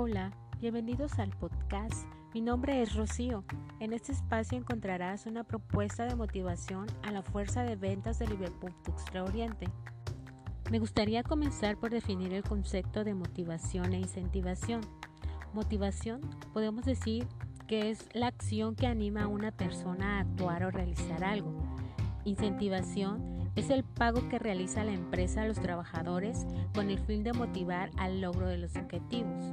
Hola, bienvenidos al podcast. Mi nombre es Rocío. En este espacio encontrarás una propuesta de motivación a la fuerza de ventas de Liverpool Tuxtla Oriente. Me gustaría comenzar por definir el concepto de motivación e incentivación. Motivación podemos decir que es la acción que anima a una persona a actuar o realizar algo. Incentivación es el pago que realiza la empresa a los trabajadores con el fin de motivar al logro de los objetivos.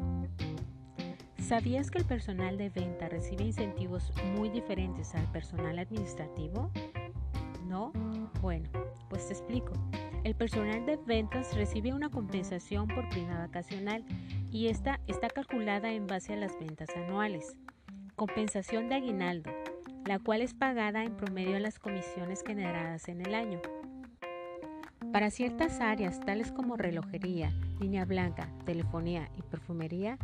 ¿Sabías que el personal de venta recibe incentivos muy diferentes al personal administrativo? ¿No? Bueno, pues te explico. El personal de ventas recibe una compensación por prima vacacional y esta está calculada en base a las ventas anuales. Compensación de aguinaldo, la cual es pagada en promedio a las comisiones generadas en el año. Para ciertas áreas, tales como relojería, línea blanca, telefonía y perfumería,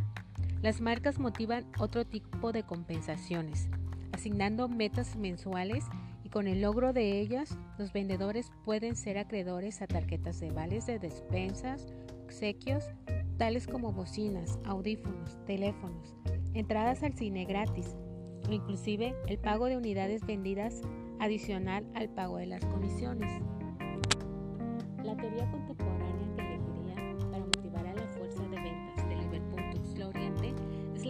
las marcas motivan otro tipo de compensaciones, asignando metas mensuales y con el logro de ellas, los vendedores pueden ser acreedores a tarjetas de vales de despensas, obsequios, tales como bocinas, audífonos, teléfonos, entradas al cine gratis, o inclusive el pago de unidades vendidas adicional al pago de las comisiones. La teoría contemporánea que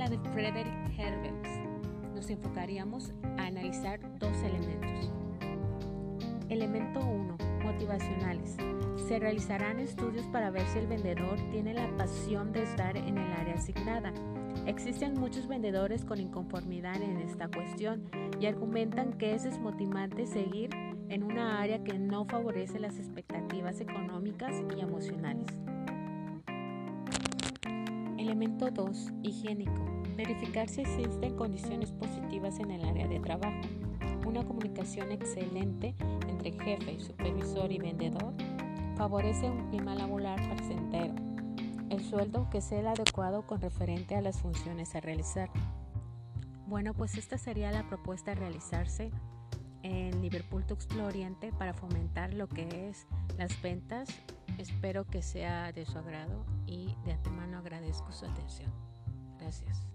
de Frederick Herbert, nos enfocaríamos a analizar dos elementos. Elemento 1. Motivacionales. Se realizarán estudios para ver si el vendedor tiene la pasión de estar en el área asignada. Existen muchos vendedores con inconformidad en esta cuestión y argumentan que es desmotivante seguir en una área que no favorece las expectativas económicas y emocionales. Elemento 2. Higiénico. Verificar si existen condiciones positivas en el área de trabajo. Una comunicación excelente entre jefe, supervisor y vendedor favorece un clima laboral placentero. El sueldo que sea el adecuado con referente a las funciones a realizar. Bueno, pues esta sería la propuesta a realizarse en Liverpool Tuxtla Oriente para fomentar lo que es las ventas. Espero que sea de su agrado y de antemano agradezco su atención. Gracias.